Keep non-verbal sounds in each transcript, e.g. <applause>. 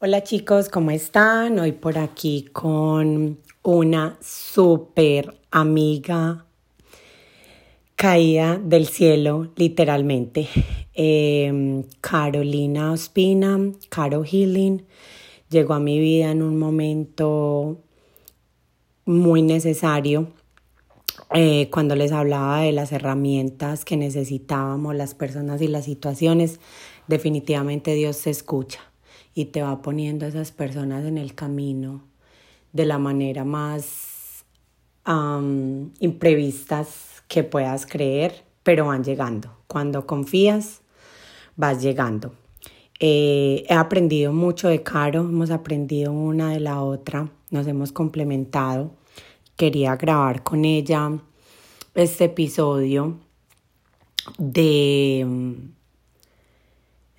Hola chicos, ¿cómo están? Hoy por aquí con una súper amiga caída del cielo, literalmente. Em, Carolina Ospina, Caro Healing, llegó a mi vida en un momento muy necesario. Eh, cuando les hablaba de las herramientas que necesitábamos las personas y las situaciones, definitivamente Dios se escucha y te va poniendo a esas personas en el camino de la manera más imprevistas que puedas creer, pero van llegando. Cuando confías, vas llegando. Eh, he aprendido mucho de Caro, hemos aprendido una de la otra, nos hemos complementado. Quería grabar con ella este episodio de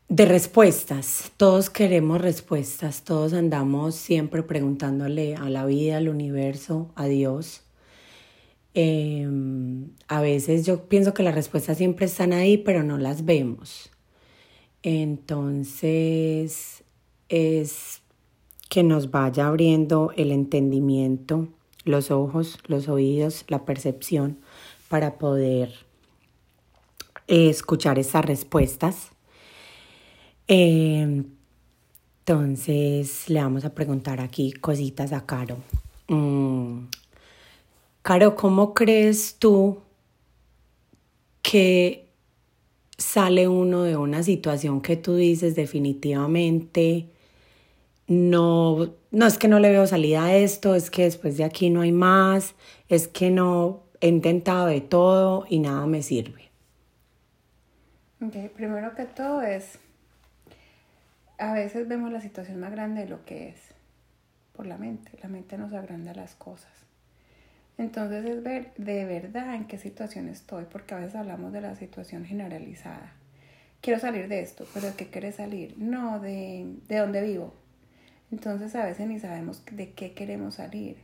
de respuestas, todos queremos respuestas, todos andamos siempre preguntándole a la vida, al universo, a Dios. Em, a veces yo pienso que las respuestas siempre están ahí, pero no las vemos. Entonces es que nos vaya abriendo el entendimiento, los ojos, los oídos, la percepción para poder eh, escuchar esas respuestas Em, entonces le vamos a preguntar aquí cositas a Caro. Mm, Caro, ¿cómo crees tú que sale uno de una situación que tú dices definitivamente no, no es que no le veo salida a esto, es que después de aquí no hay más, es que no he intentado de todo y nada me sirve? Ok, primero que todo es a veces vemos la situación más grande de lo que es por la mente. La mente nos agranda las cosas. Entonces es ver de verdad en qué situación estoy, porque a veces hablamos de la situación generalizada. Quiero salir de esto, pero ¿de qué quieres salir? No, de, de dónde vivo. Entonces a veces ni sabemos de qué queremos salir.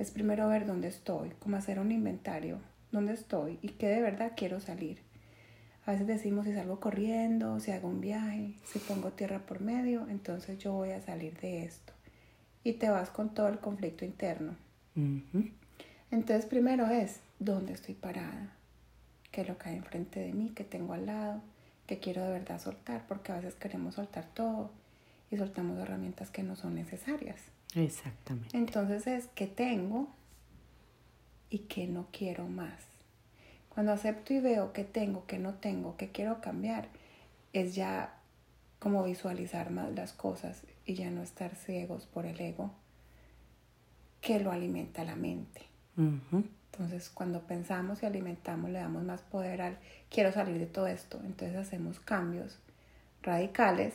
Es primero ver dónde estoy, como hacer un inventario, dónde estoy y qué de verdad quiero salir. A veces decimos si salgo corriendo, si hago un viaje, si pongo tierra por medio, entonces yo voy a salir de esto. Y te vas con todo el conflicto interno. Entonces primero es dónde estoy parada, qué es lo que hay enfrente de mí, qué tengo al lado, qué quiero de verdad soltar, porque a veces queremos soltar todo y soltamos herramientas que no son necesarias. Exactamente. Entonces es qué tengo y qué no quiero más. Cuando acepto y veo que tengo, que no tengo, que quiero cambiar, es ya como visualizar más las cosas y ya no estar ciegos por el ego que lo alimenta la mente. Entonces, cuando pensamos y alimentamos, le damos más poder al quiero salir de todo esto. Entonces hacemos cambios radicales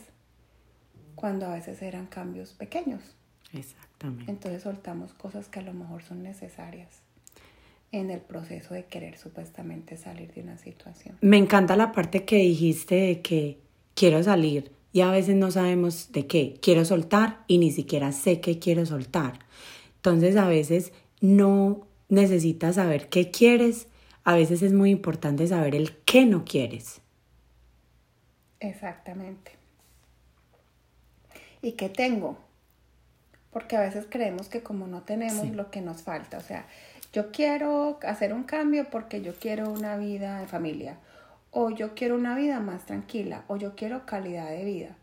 cuando a veces eran cambios pequeños. Exactamente. Entonces soltamos cosas que a lo mejor son necesarias en el proceso de querer supuestamente salir de una situación. Me encanta la parte que dijiste de que quiero salir y a veces no sabemos de qué. Quiero soltar y ni siquiera sé qué quiero soltar. Entonces a veces no necesitas saber qué quieres, a veces es muy importante saber el qué no quieres. Exactamente. ¿Y qué tengo? Porque a veces creemos que como no tenemos lo que nos falta, o sea, yo quiero hacer un cambio porque yo quiero una vida de familia, o yo quiero una vida más tranquila, o yo quiero calidad de vida.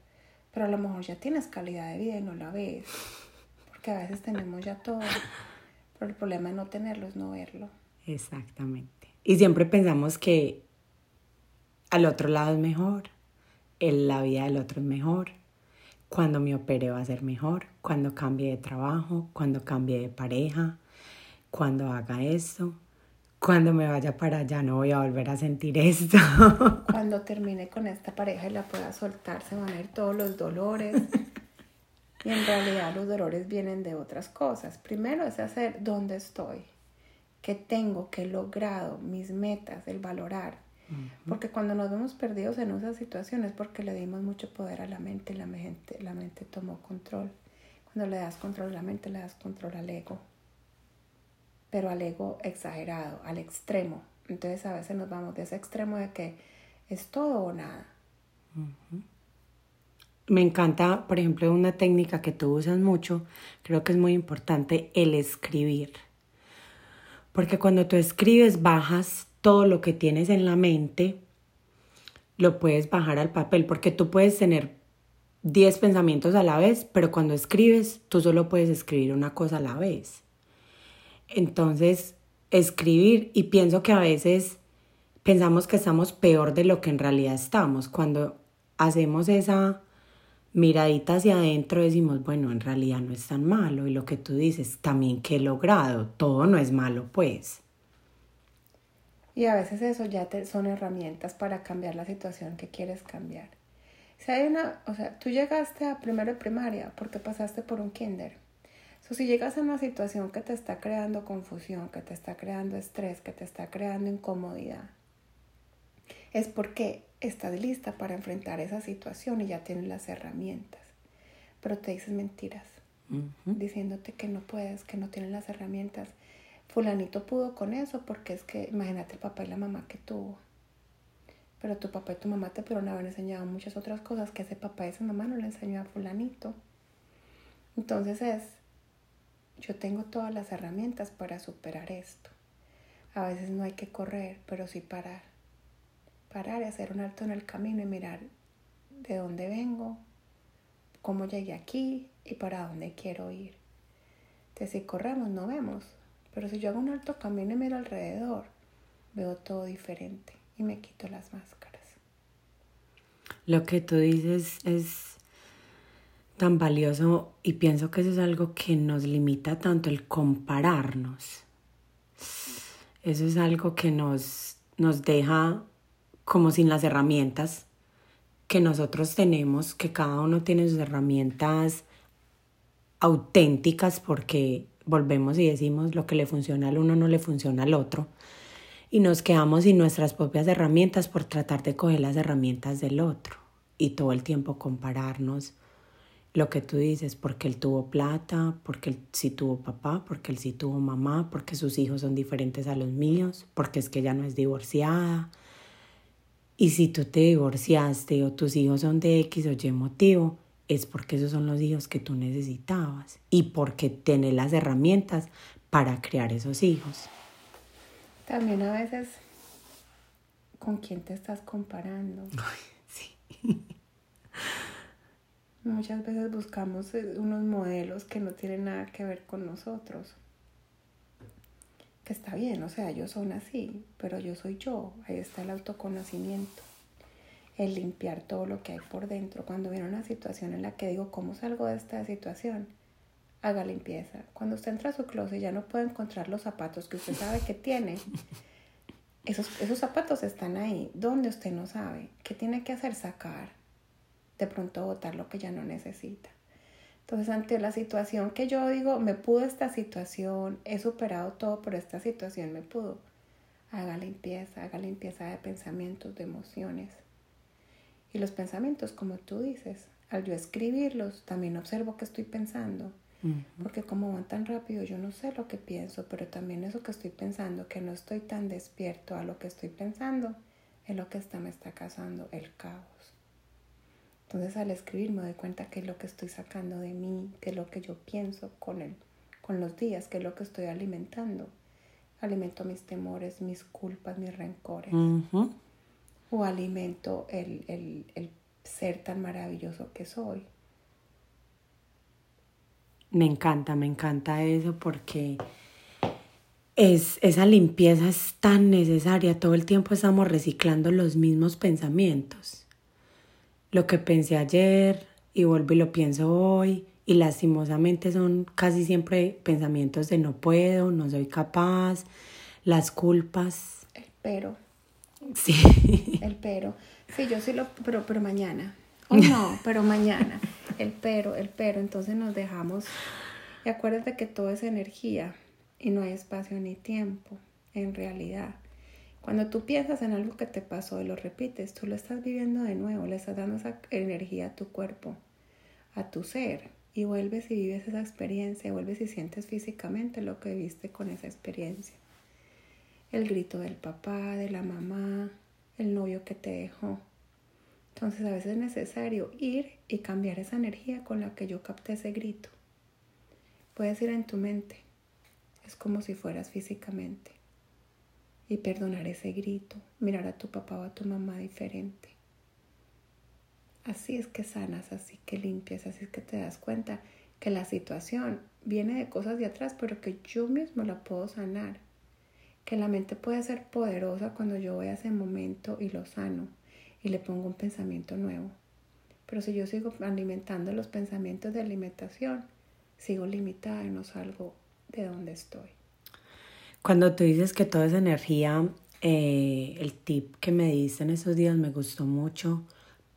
Pero a lo mejor ya tienes calidad de vida y no la ves, porque a veces tenemos ya todo, pero el problema de no tenerlo es no verlo. Exactamente. Y siempre pensamos que al otro lado es mejor, en la vida del otro es mejor, cuando me opere va a ser mejor, cuando cambie de trabajo, cuando cambie de pareja, cuando haga eso, cuando me vaya para allá no voy a volver a sentir esto. <laughs> Cuando termine con esta pareja y la pueda soltar, se van a ir todos los dolores. Y en realidad los dolores vienen de otras cosas. Primero es hacer dónde estoy, qué tengo, qué he logrado, mis metas, el valorar. Porque cuando nos vemos perdidos en esas situaciones, porque le dimos mucho poder a la mente, la mente, la mente tomó control. Cuando le das control a la mente, le das control al ego pero al ego exagerado, al extremo. Entonces a veces nos vamos de ese extremo de que es todo o nada. Me encanta, por ejemplo, una técnica que tú usas mucho, creo que es muy importante, el escribir. Porque cuando tú escribes, bajas todo lo que tienes en la mente, lo puedes bajar al papel, porque tú puedes tener 10 pensamientos a la vez, pero cuando escribes, tú solo puedes escribir una cosa a la vez. Entonces, escribir, y pienso que a veces pensamos que estamos peor de lo que en realidad estamos. Cuando hacemos esa miradita hacia adentro decimos, bueno, en realidad no es tan malo. Y lo que tú dices, también que he logrado, todo no es malo, pues. Y a veces eso ya te, son herramientas para cambiar la situación que quieres cambiar. Si hay una, o sea, tú llegaste a primero de primaria porque pasaste por un kinder. So, si llegas a una situación que te está creando confusión, que te está creando estrés, que te está creando incomodidad, es porque estás lista para enfrentar esa situación y ya tienes las herramientas. Pero te dices mentiras, diciéndote que no puedes, que no tienes las herramientas. Fulanito pudo con eso porque es que imagínate el papá y la mamá que tuvo. Pero tu papá y tu mamá te pudieron haber enseñado muchas otras cosas que ese papá y esa mamá no le enseñó a fulanito. Entonces es, yo tengo todas las herramientas para superar esto. A veces no hay que correr, pero sí parar parar y hacer un alto en el camino y mirar de dónde vengo, cómo llegué aquí y para dónde quiero ir. Entonces, si corremos, no vemos. Pero si yo hago un alto camino y miro alrededor, veo todo diferente y me quito las máscaras. Lo que tú dices es tan valioso y pienso que eso es algo que nos limita tanto el compararnos. Eso es algo que nos, nos deja como sin las herramientas que nosotros tenemos, que cada uno tiene sus herramientas auténticas porque volvemos y decimos lo que le funciona al uno no le funciona al otro y nos quedamos sin nuestras propias herramientas por tratar de coger las herramientas del otro y todo el tiempo compararnos lo que tú dices, porque él tuvo plata, porque él sí tuvo papá, porque él sí tuvo mamá, porque sus hijos son diferentes a los míos, porque es que ella no es divorciada, y si tú te divorciaste o tus hijos son de X o Y motivo, es porque esos son los hijos que tú necesitabas y porque tienes las herramientas para crear esos hijos. También a veces, ¿con quién te estás comparando? sí. <laughs> Muchas veces buscamos eh, unos modelos que no tienen nada que ver con nosotros está bien, o sea, ellos son así, pero yo soy yo, ahí está el autoconocimiento, el limpiar todo lo que hay por dentro. Cuando viene una situación en la que digo, ¿cómo salgo de esta situación? Haga limpieza. Cuando usted entra a su closet y ya no puede encontrar los zapatos que usted sabe que tiene. Esos, esos zapatos están ahí, donde usted no sabe. ¿Qué tiene que hacer? Sacar. De pronto botar lo que ya no necesita. Entonces, ante la situación que yo digo, me pudo esta situación, he superado todo, pero esta situación me pudo. Haga limpieza, haga limpieza de pensamientos, de emociones. Y los pensamientos, como tú dices, al yo escribirlos, también observo qué estoy pensando. Porque como van tan rápido, yo no sé lo que pienso, pero también eso que estoy pensando, que no estoy tan despierto a lo que estoy pensando, es lo que está, me está causando el caos. Entonces al escribir me doy cuenta que es lo que estoy sacando de mí, que es lo que yo pienso con, el, con los días, que es lo que estoy alimentando. Alimento mis temores, mis culpas, mis rencores. O alimento el, el, el ser tan maravilloso que soy. Me encanta, me encanta eso porque es, esa limpieza es tan necesaria. Todo el tiempo estamos reciclando los mismos pensamientos lo que pensé ayer y vuelvo y lo pienso hoy y lastimosamente son casi siempre pensamientos de no puedo, no soy capaz, las culpas. El pero. Sí. El pero. Sí, yo sí lo, pero, pero mañana. O no, pero mañana. El pero, el pero. Entonces nos dejamos. Y acuérdate que todo es energía y no hay espacio ni tiempo en realidad. Cuando tú piensas en algo que te pasó y lo repites, tú lo estás viviendo de nuevo, le estás dando esa energía a tu cuerpo, a tu ser, y vuelves y vives esa experiencia, vuelves y sientes físicamente lo que viste con esa experiencia. El grito del papá, de la mamá, el novio que te dejó. Entonces a veces es necesario ir y cambiar esa energía con la que yo capté ese grito. Puedes ir en tu mente, es como si fueras físicamente, y perdonar ese grito, mirar a tu papá o a tu mamá diferente. Así es que sanas, así que limpias, así es que te das cuenta que la situación viene de cosas de atrás, pero que yo mismo la puedo sanar. Que la mente puede ser poderosa cuando yo voy a ese momento y lo sano y le pongo un pensamiento nuevo. Pero si yo sigo alimentando los pensamientos de alimentación, sigo limitada y no salgo de donde estoy. Cuando tú dices que toda esa energía, eh, el tip que me diste en esos días me gustó mucho.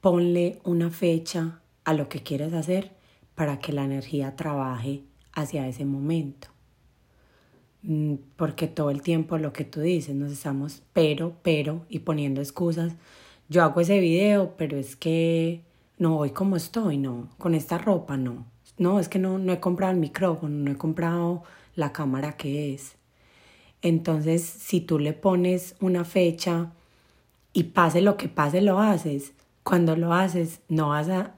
Ponle una fecha a lo que quieres hacer para que la energía trabaje hacia ese momento. Mm, porque todo el tiempo lo que tú dices, nos estamos pero, pero y poniendo excusas yo hago ese video, pero es que no voy como estoy, no, con esta ropa no. No, es que no, no he comprado el micrófono, no he comprado la cámara que es. Entonces, si tú le pones una fecha y pase lo que pase, lo haces. Cuando lo haces, no vas a...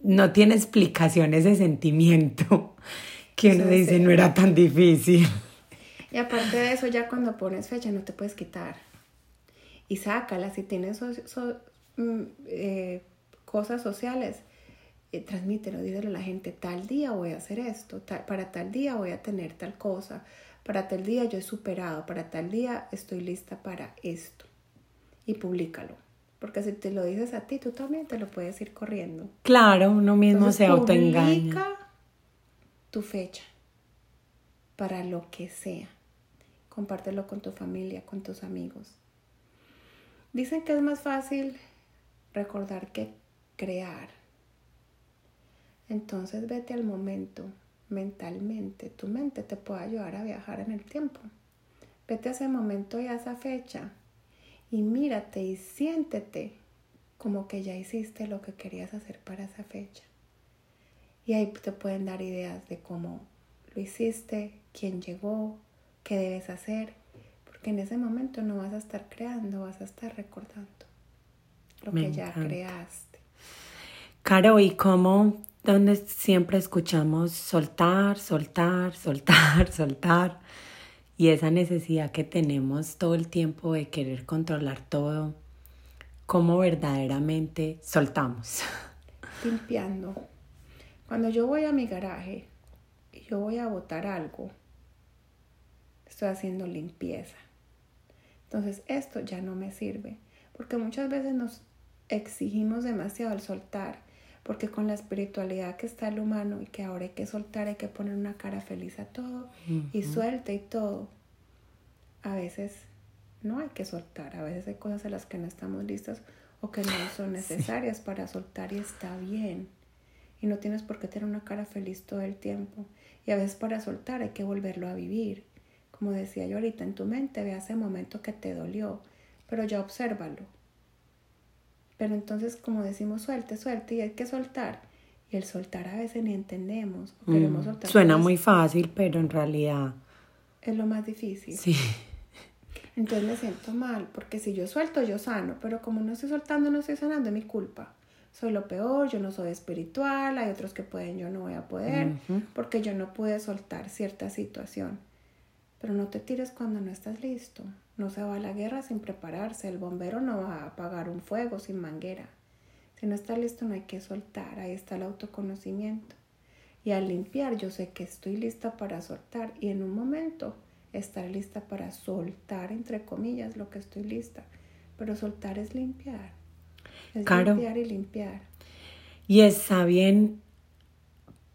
No tiene explicación ese sentimiento <laughs> que uno dice no era tan difícil. Y aparte de eso, ya cuando pones fecha no te puedes quitar y sácala. Si tienes mm, eh, cosas sociales, eh, transmítelo, dígelo a la gente, tal día voy a hacer esto, para tal día voy a tener tal cosa, para tal día yo he superado, para tal día estoy lista para esto. Y públicalo. Porque si te lo dices a ti, tú también te lo puedes ir corriendo. Claro, uno mismo se autoengaña. Publica tu fecha para lo que sea. Compártelo con tu familia, con tus amigos. Dicen que es más fácil recordar que crear. Entonces vete al momento mentalmente. Tu mente te puede ayudar a viajar en el tiempo. Vete a ese momento y a esa fecha y mírate y siéntete como que ya hiciste lo que querías hacer para esa fecha. Y ahí te pueden dar ideas de cómo lo hiciste, quién llegó, qué debes hacer que en ese momento no vas a estar creando, vas a estar recordando lo que ya creaste. Caro, ¿y cómo, donde siempre escuchamos soltar, soltar, soltar, <laughs> soltar? Y esa necesidad que tenemos todo el tiempo de querer controlar todo, ¿cómo verdaderamente soltamos? <laughs> Limpiando. Cuando yo voy a mi garaje y yo voy a botar algo, estoy haciendo limpieza. Entonces esto ya no me sirve, porque muchas veces nos exigimos demasiado al soltar, porque con la espiritualidad que está el humano y que ahora hay que soltar, hay que poner una cara feliz a todo y suelta y todo, a veces no hay que soltar, a veces hay cosas a las que no estamos listos o que no son necesarias para soltar y está bien. Y no tienes por qué tener una cara feliz todo el tiempo. Y a veces para soltar hay que volverlo a vivir como decía yo ahorita, en tu mente ve ese momento que te dolió, pero ya obsérvalo. Pero entonces, como decimos, suelte, suelte, y hay que soltar. Y el soltar a veces ni entendemos. queremos mm, soltar suena muy fácil, pero en realidad... Es lo más difícil. Sí. Entonces me siento mal, porque si yo suelto, yo sano, pero como no estoy soltando, no estoy sanando, es mi culpa. Soy lo peor, yo no soy espiritual, hay otros que pueden, yo no voy a poder, porque yo no pude soltar cierta situación. Pero no te tires cuando no estás listo. No se va a la guerra sin prepararse. El bombero no va a apagar un fuego sin manguera. Si no está listo no hay que soltar. Ahí está el autoconocimiento. Y al limpiar yo sé que estoy lista para soltar y en un momento estar lista para soltar, entre comillas, lo que estoy lista. Pero soltar es limpiar. Es limpiar y limpiar. Y está bien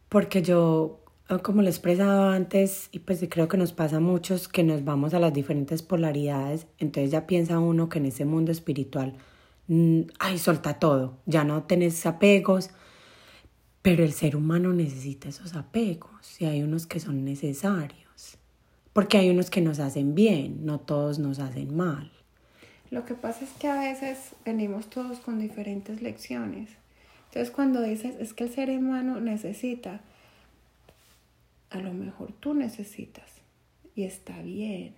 porque yo como lo he expresado antes, y pues creo que nos pasa a muchos que nos vamos a las diferentes polaridades, entonces ya piensa uno que en ese mundo espiritual, mm, ay, solta todo, ya no tenés apegos, pero el ser humano necesita esos apegos y hay unos que son necesarios, porque hay unos que nos hacen bien, no todos nos hacen mal. Lo que pasa es que a veces venimos todos con diferentes lecciones. Entonces cuando dices es que el ser humano necesita, a lo mejor tú necesitas y está bien.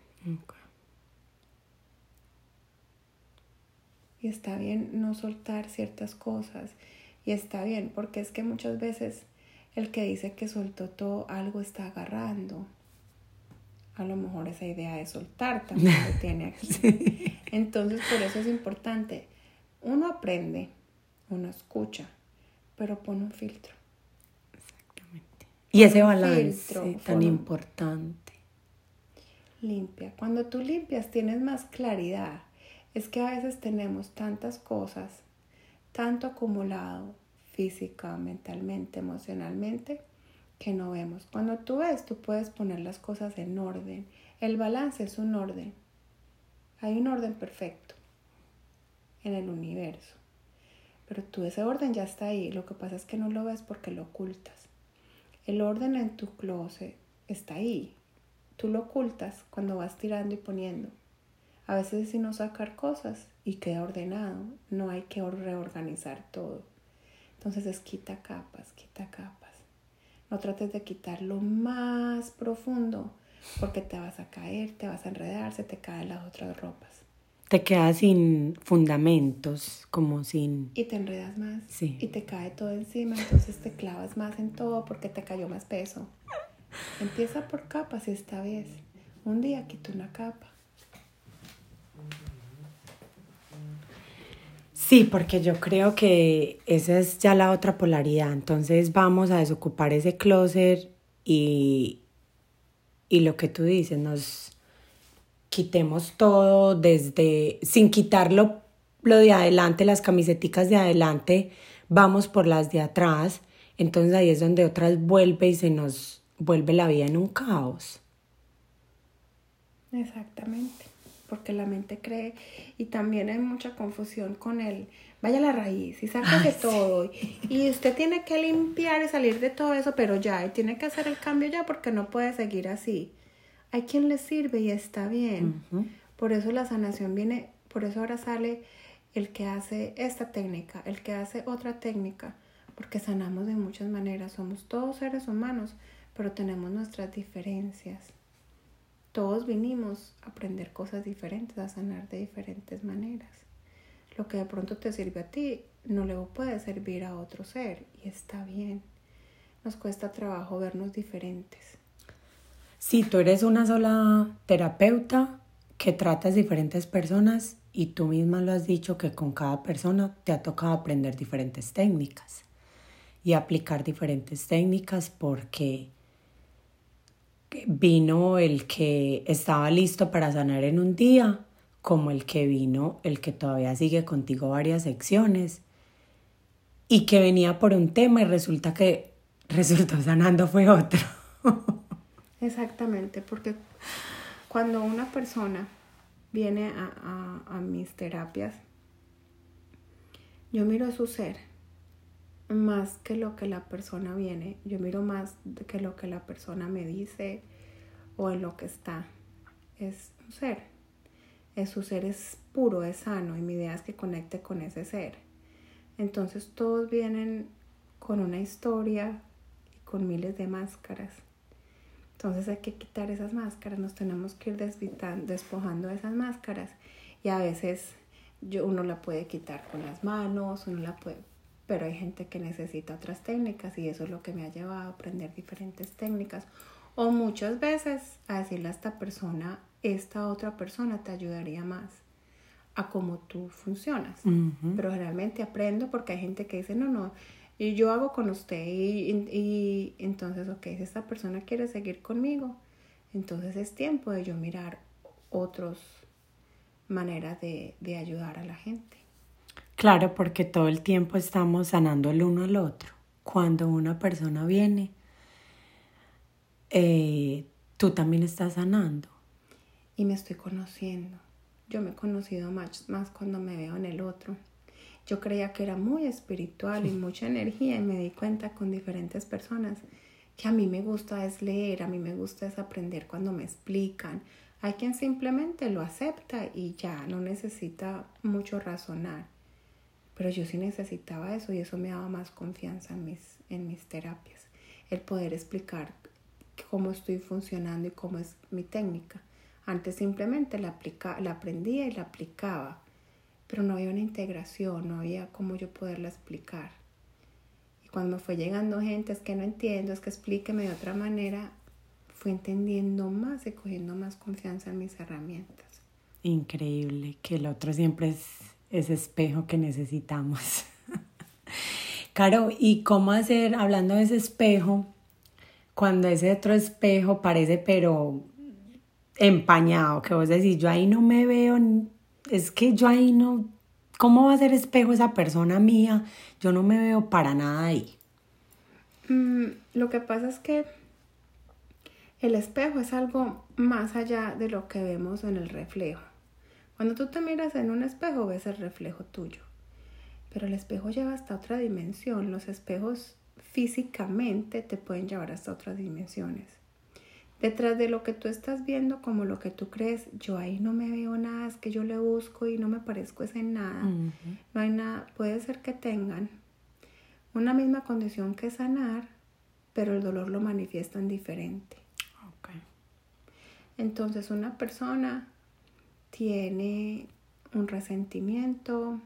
Y está bien no soltar ciertas cosas. Y está bien, porque es que muchas veces el que dice que soltó todo, algo está agarrando. A lo mejor esa idea de soltar también lo <laughs> tiene aquí. Entonces, por eso es importante. Uno aprende, uno escucha, pero pone un filtro. Y ese balance tan importante. Limpia. Cuando tú limpias tienes más claridad. Es que a veces tenemos tantas cosas, tanto acumulado, física, mentalmente, emocionalmente, que no vemos. Cuando tú ves, tú puedes poner las cosas en orden. El balance es un orden. Hay un orden perfecto en el universo. Pero tú ese orden ya está ahí. Lo que pasa es que no lo ves porque lo ocultas. El orden en tu closet está ahí. Tú lo ocultas cuando vas tirando y poniendo. A veces si no sacar cosas y queda ordenado. No hay que reorganizar todo. Entonces es quita capas, quita capas. No trates de quitar lo más profundo porque te vas a caer, te vas a enredar, se te caen las otras ropas. Te quedas sin fundamentos, como sin... Y te enredas más. Sí. Y te cae todo encima, entonces te clavas más en todo porque te cayó más peso. Empieza por capas esta vez. Un día quito una capa. Sí, porque yo creo que esa es ya la otra polaridad. Entonces vamos a desocupar ese closet y, y lo que tú dices, nos quitemos todo desde, sin quitarlo lo de adelante, las camiseticas de adelante, vamos por las de atrás. Entonces ahí es donde otras vuelve y se nos vuelve la vida en un caos. Exactamente porque la mente cree y también hay mucha confusión con él. Vaya a la raíz y saca de todo. Y usted tiene que limpiar y salir de todo eso, pero ya, y tiene que hacer el cambio ya porque no puede seguir así. Hay quien le sirve y está bien. Por eso la sanación viene, por eso ahora sale el que hace esta técnica, el que hace otra técnica, porque sanamos de muchas maneras. Somos todos seres humanos, pero tenemos nuestras diferencias todos vinimos a aprender cosas diferentes, a sanar de diferentes maneras. Lo que de pronto te sirve a ti no le puede servir a otro ser y está bien. Nos cuesta trabajo vernos diferentes. Si tú eres una sola terapeuta que tratas diferentes personas y tú misma lo has dicho que con cada persona te ha tocado aprender diferentes técnicas y aplicar diferentes técnicas porque vino el que estaba listo para sanar en un día, como el que vino, el que todavía sigue contigo varias secciones y que venía por un tema y resulta que resultó sanando fue otro. <laughs> Exactamente, porque cuando una persona viene a, a, a mis terapias, yo miro su ser más que lo que la persona viene, yo miro más que lo que la persona me dice o en lo que está. Es un ser. Es su ser es puro, es sano y mi idea es que conecte con ese ser. Entonces todos vienen con una historia y con miles de máscaras. Entonces hay que quitar esas máscaras, nos tenemos que ir despojando de esas máscaras y a veces yo, uno la puede quitar con las manos, uno la puede, pero hay gente que necesita otras técnicas y eso es lo que me ha llevado a aprender diferentes técnicas. O muchas veces a decirle a esta persona, esta otra persona te ayudaría más a cómo tú funcionas. Pero realmente aprendo porque hay gente que dice, no, no, y yo hago con usted y, y, entonces, ok, si esta persona quiere seguir conmigo, entonces es tiempo de yo mirar otras maneras de, de ayudar a la gente. Claro, porque todo el tiempo estamos sanando el uno al otro. Cuando una persona viene, eh, tú también estás sanando. Y me estoy conociendo. Yo me he conocido más, más cuando me veo en el otro. Yo creía que era muy espiritual y mucha energía y me di cuenta con diferentes personas que a mí me gusta es leer, a mí me gusta es aprender cuando me explican. Hay quien simplemente lo acepta y ya no necesita mucho razonar. Pero yo sí necesitaba eso y eso me daba más confianza en mis, en mis terapias. El poder explicar cómo estoy funcionando y cómo es mi técnica. Antes simplemente la, aplica, la aprendía y la aplicaba. Pero no había una integración, no había cómo yo poderla explicar. Y cuando me fue llegando gente, es que no entiendo, es que explíqueme de otra manera, fui entendiendo más y cogiendo más confianza en mis herramientas. Increíble, que el otro siempre es ese espejo que necesitamos. <laughs> Caro, ¿y cómo hacer, hablando de ese espejo, cuando ese otro espejo parece pero empañado, que vos decís, yo ahí no me veo, es que yo ahí no, ¿cómo va a ser espejo esa persona mía? Yo no me veo para nada ahí. Mm, lo que pasa es que el espejo es algo más allá de lo que vemos en el reflejo. Cuando tú te miras en un espejo ves el reflejo tuyo, pero el espejo lleva hasta otra dimensión. Los espejos físicamente te pueden llevar hasta otras dimensiones. Detrás de lo que tú estás viendo, como lo que tú crees, yo ahí no me veo nada, es que yo le busco y no me parezco ese nada. No hay nada, puede ser que tengan una misma condición que sanar, pero el dolor lo manifiestan diferente. Entonces una persona tiene un resentimiento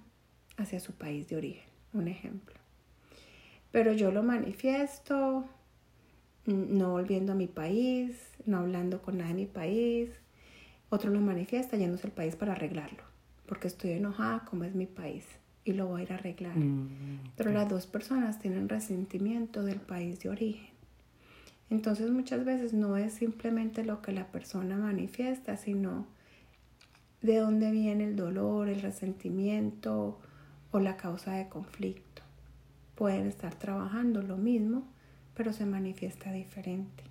hacia su país de origen, un ejemplo. Pero yo lo manifiesto no volviendo a mi país, no hablando con nadie de mi país. Otro lo manifiesta yéndose al país para arreglarlo, porque estoy enojada como es mi país y lo voy a ir a arreglar. Mm, Pero las dos personas tienen resentimiento del país de origen. Entonces muchas veces no es simplemente lo que la persona manifiesta, sino de dónde viene el dolor, el resentimiento o la causa de conflicto. Pueden estar trabajando lo mismo, pero se manifiesta diferente.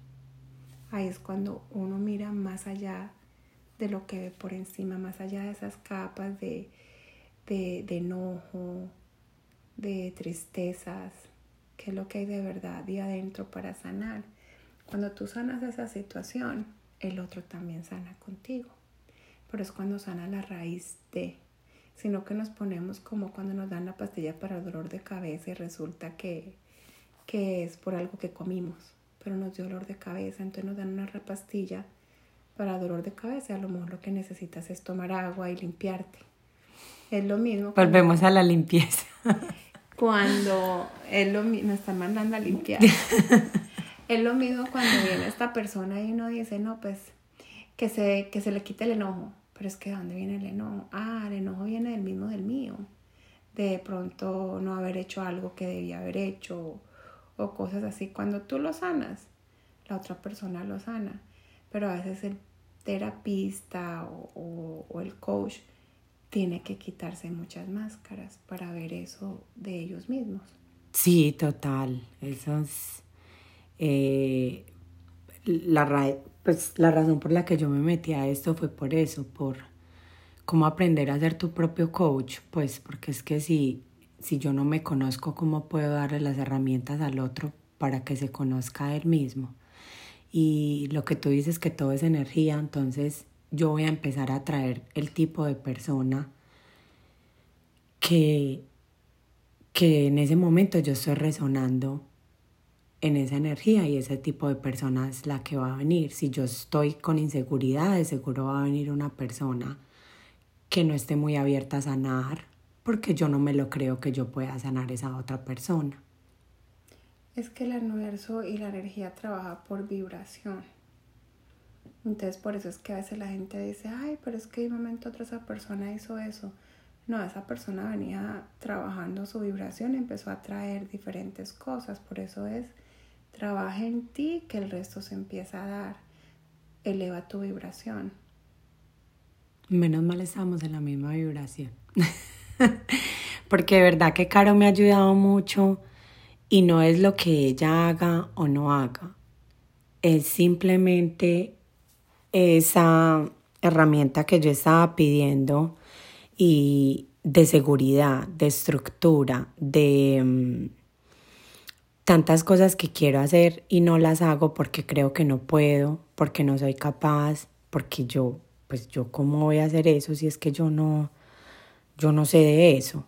Ahí es cuando uno mira más allá de lo que ve por encima, más allá de esas capas de, de, de enojo, de tristezas, que es lo que hay de verdad y adentro para sanar. Cuando tú sanas esa situación, el otro también sana contigo. Pero es cuando sana la raíz de, sino que nos ponemos como cuando nos dan la pastilla para dolor de cabeza y resulta que, que es por algo que comimos, pero nos dio dolor de cabeza, entonces nos dan una repastilla para dolor de cabeza, a lo mejor lo que necesitas es tomar agua y limpiarte. Es lo mismo. Volvemos a la limpieza. Cuando es lo nos están mandando a limpiar. <laughs> Es lo mismo cuando viene esta persona y uno dice, no, pues que se, que se le quite el enojo. Pero es que ¿de dónde viene el enojo? Ah, el enojo viene del mismo del mío. De pronto no haber hecho algo que debía haber hecho o cosas así. Cuando tú lo sanas, la otra persona lo sana. Pero a veces el terapista o, o el coach tiene que quitarse muchas máscaras para ver eso de ellos mismos. Sí, total. Eso es eh, la, pues, la razón por la que yo me metí a esto fue por eso, por cómo aprender a ser tu propio coach, pues porque es que si, si yo no me conozco, ¿cómo puedo darle las herramientas al otro para que se conozca a él mismo? Y lo que tú dices que todo es energía, entonces yo voy a empezar a traer el tipo de persona que, que en ese momento yo estoy resonando en esa energía y ese tipo de persona es la que va a venir. Si yo estoy con inseguridades, seguro va a venir una persona que no esté muy abierta a sanar, porque yo no me lo creo que yo pueda sanar esa otra persona. Es que el universo y la energía trabaja por vibración. Entonces por eso es que a veces la gente dice, ay, pero es que de un momento otro esa persona hizo eso. No, esa persona venía trabajando su vibración y empezó a traer diferentes cosas. Por eso es Trabaja en ti que el resto se empieza a dar. Eleva tu vibración. Menos mal estamos en la misma vibración. <laughs> <laughs> Porque de verdad que Caro me ha ayudado mucho y no es lo que ella haga o no haga. Es simplemente esa herramienta que yo estaba pidiendo y de seguridad, de estructura, de mm, tantas cosas que quiero hacer y no las hago porque creo que no puedo, porque no soy capaz, porque yo, pues yo cómo voy a hacer eso si es que yo no, yo no sé de eso.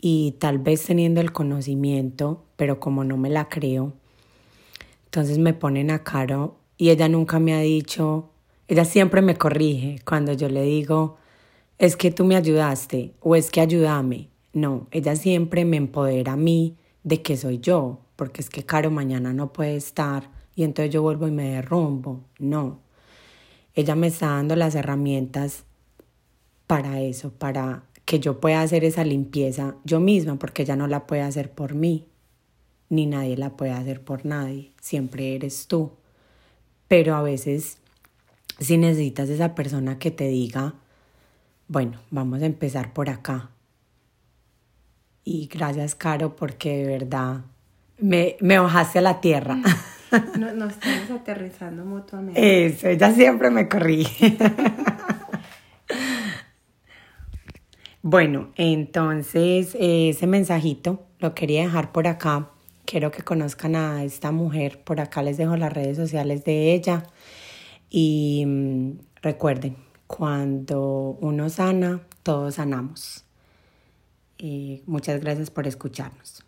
Y tal vez teniendo el conocimiento, pero como no me la creo, entonces me ponen a Caro y ella nunca me ha dicho, ella siempre me corrige cuando yo le digo, es que tú me ayudaste o es que ayúdame. No, ella siempre me empodera a mí de que soy yo, porque es que Caro mañana no puede estar y entonces yo vuelvo y me derrumbo. No, ella me está dando las herramientas para eso, para que yo pueda hacer esa limpieza yo misma, porque ella no la puede hacer por mí, ni nadie la puede hacer por nadie, siempre eres tú. Pero a veces, si necesitas esa persona que te diga, bueno, vamos a empezar por acá. Y gracias, Caro, porque de verdad me, me bajaste a la tierra. <laughs> No, nos estamos aterrizando mutuamente. Eso, ella siempre me corrige. <laughs> Bueno, entonces ese mensajito lo quería dejar por acá. Quiero que conozcan a esta mujer. Por acá les dejo las redes sociales de ella. Y mm, recuerden, cuando uno sana, todos sanamos. muchas gracias por escucharnos.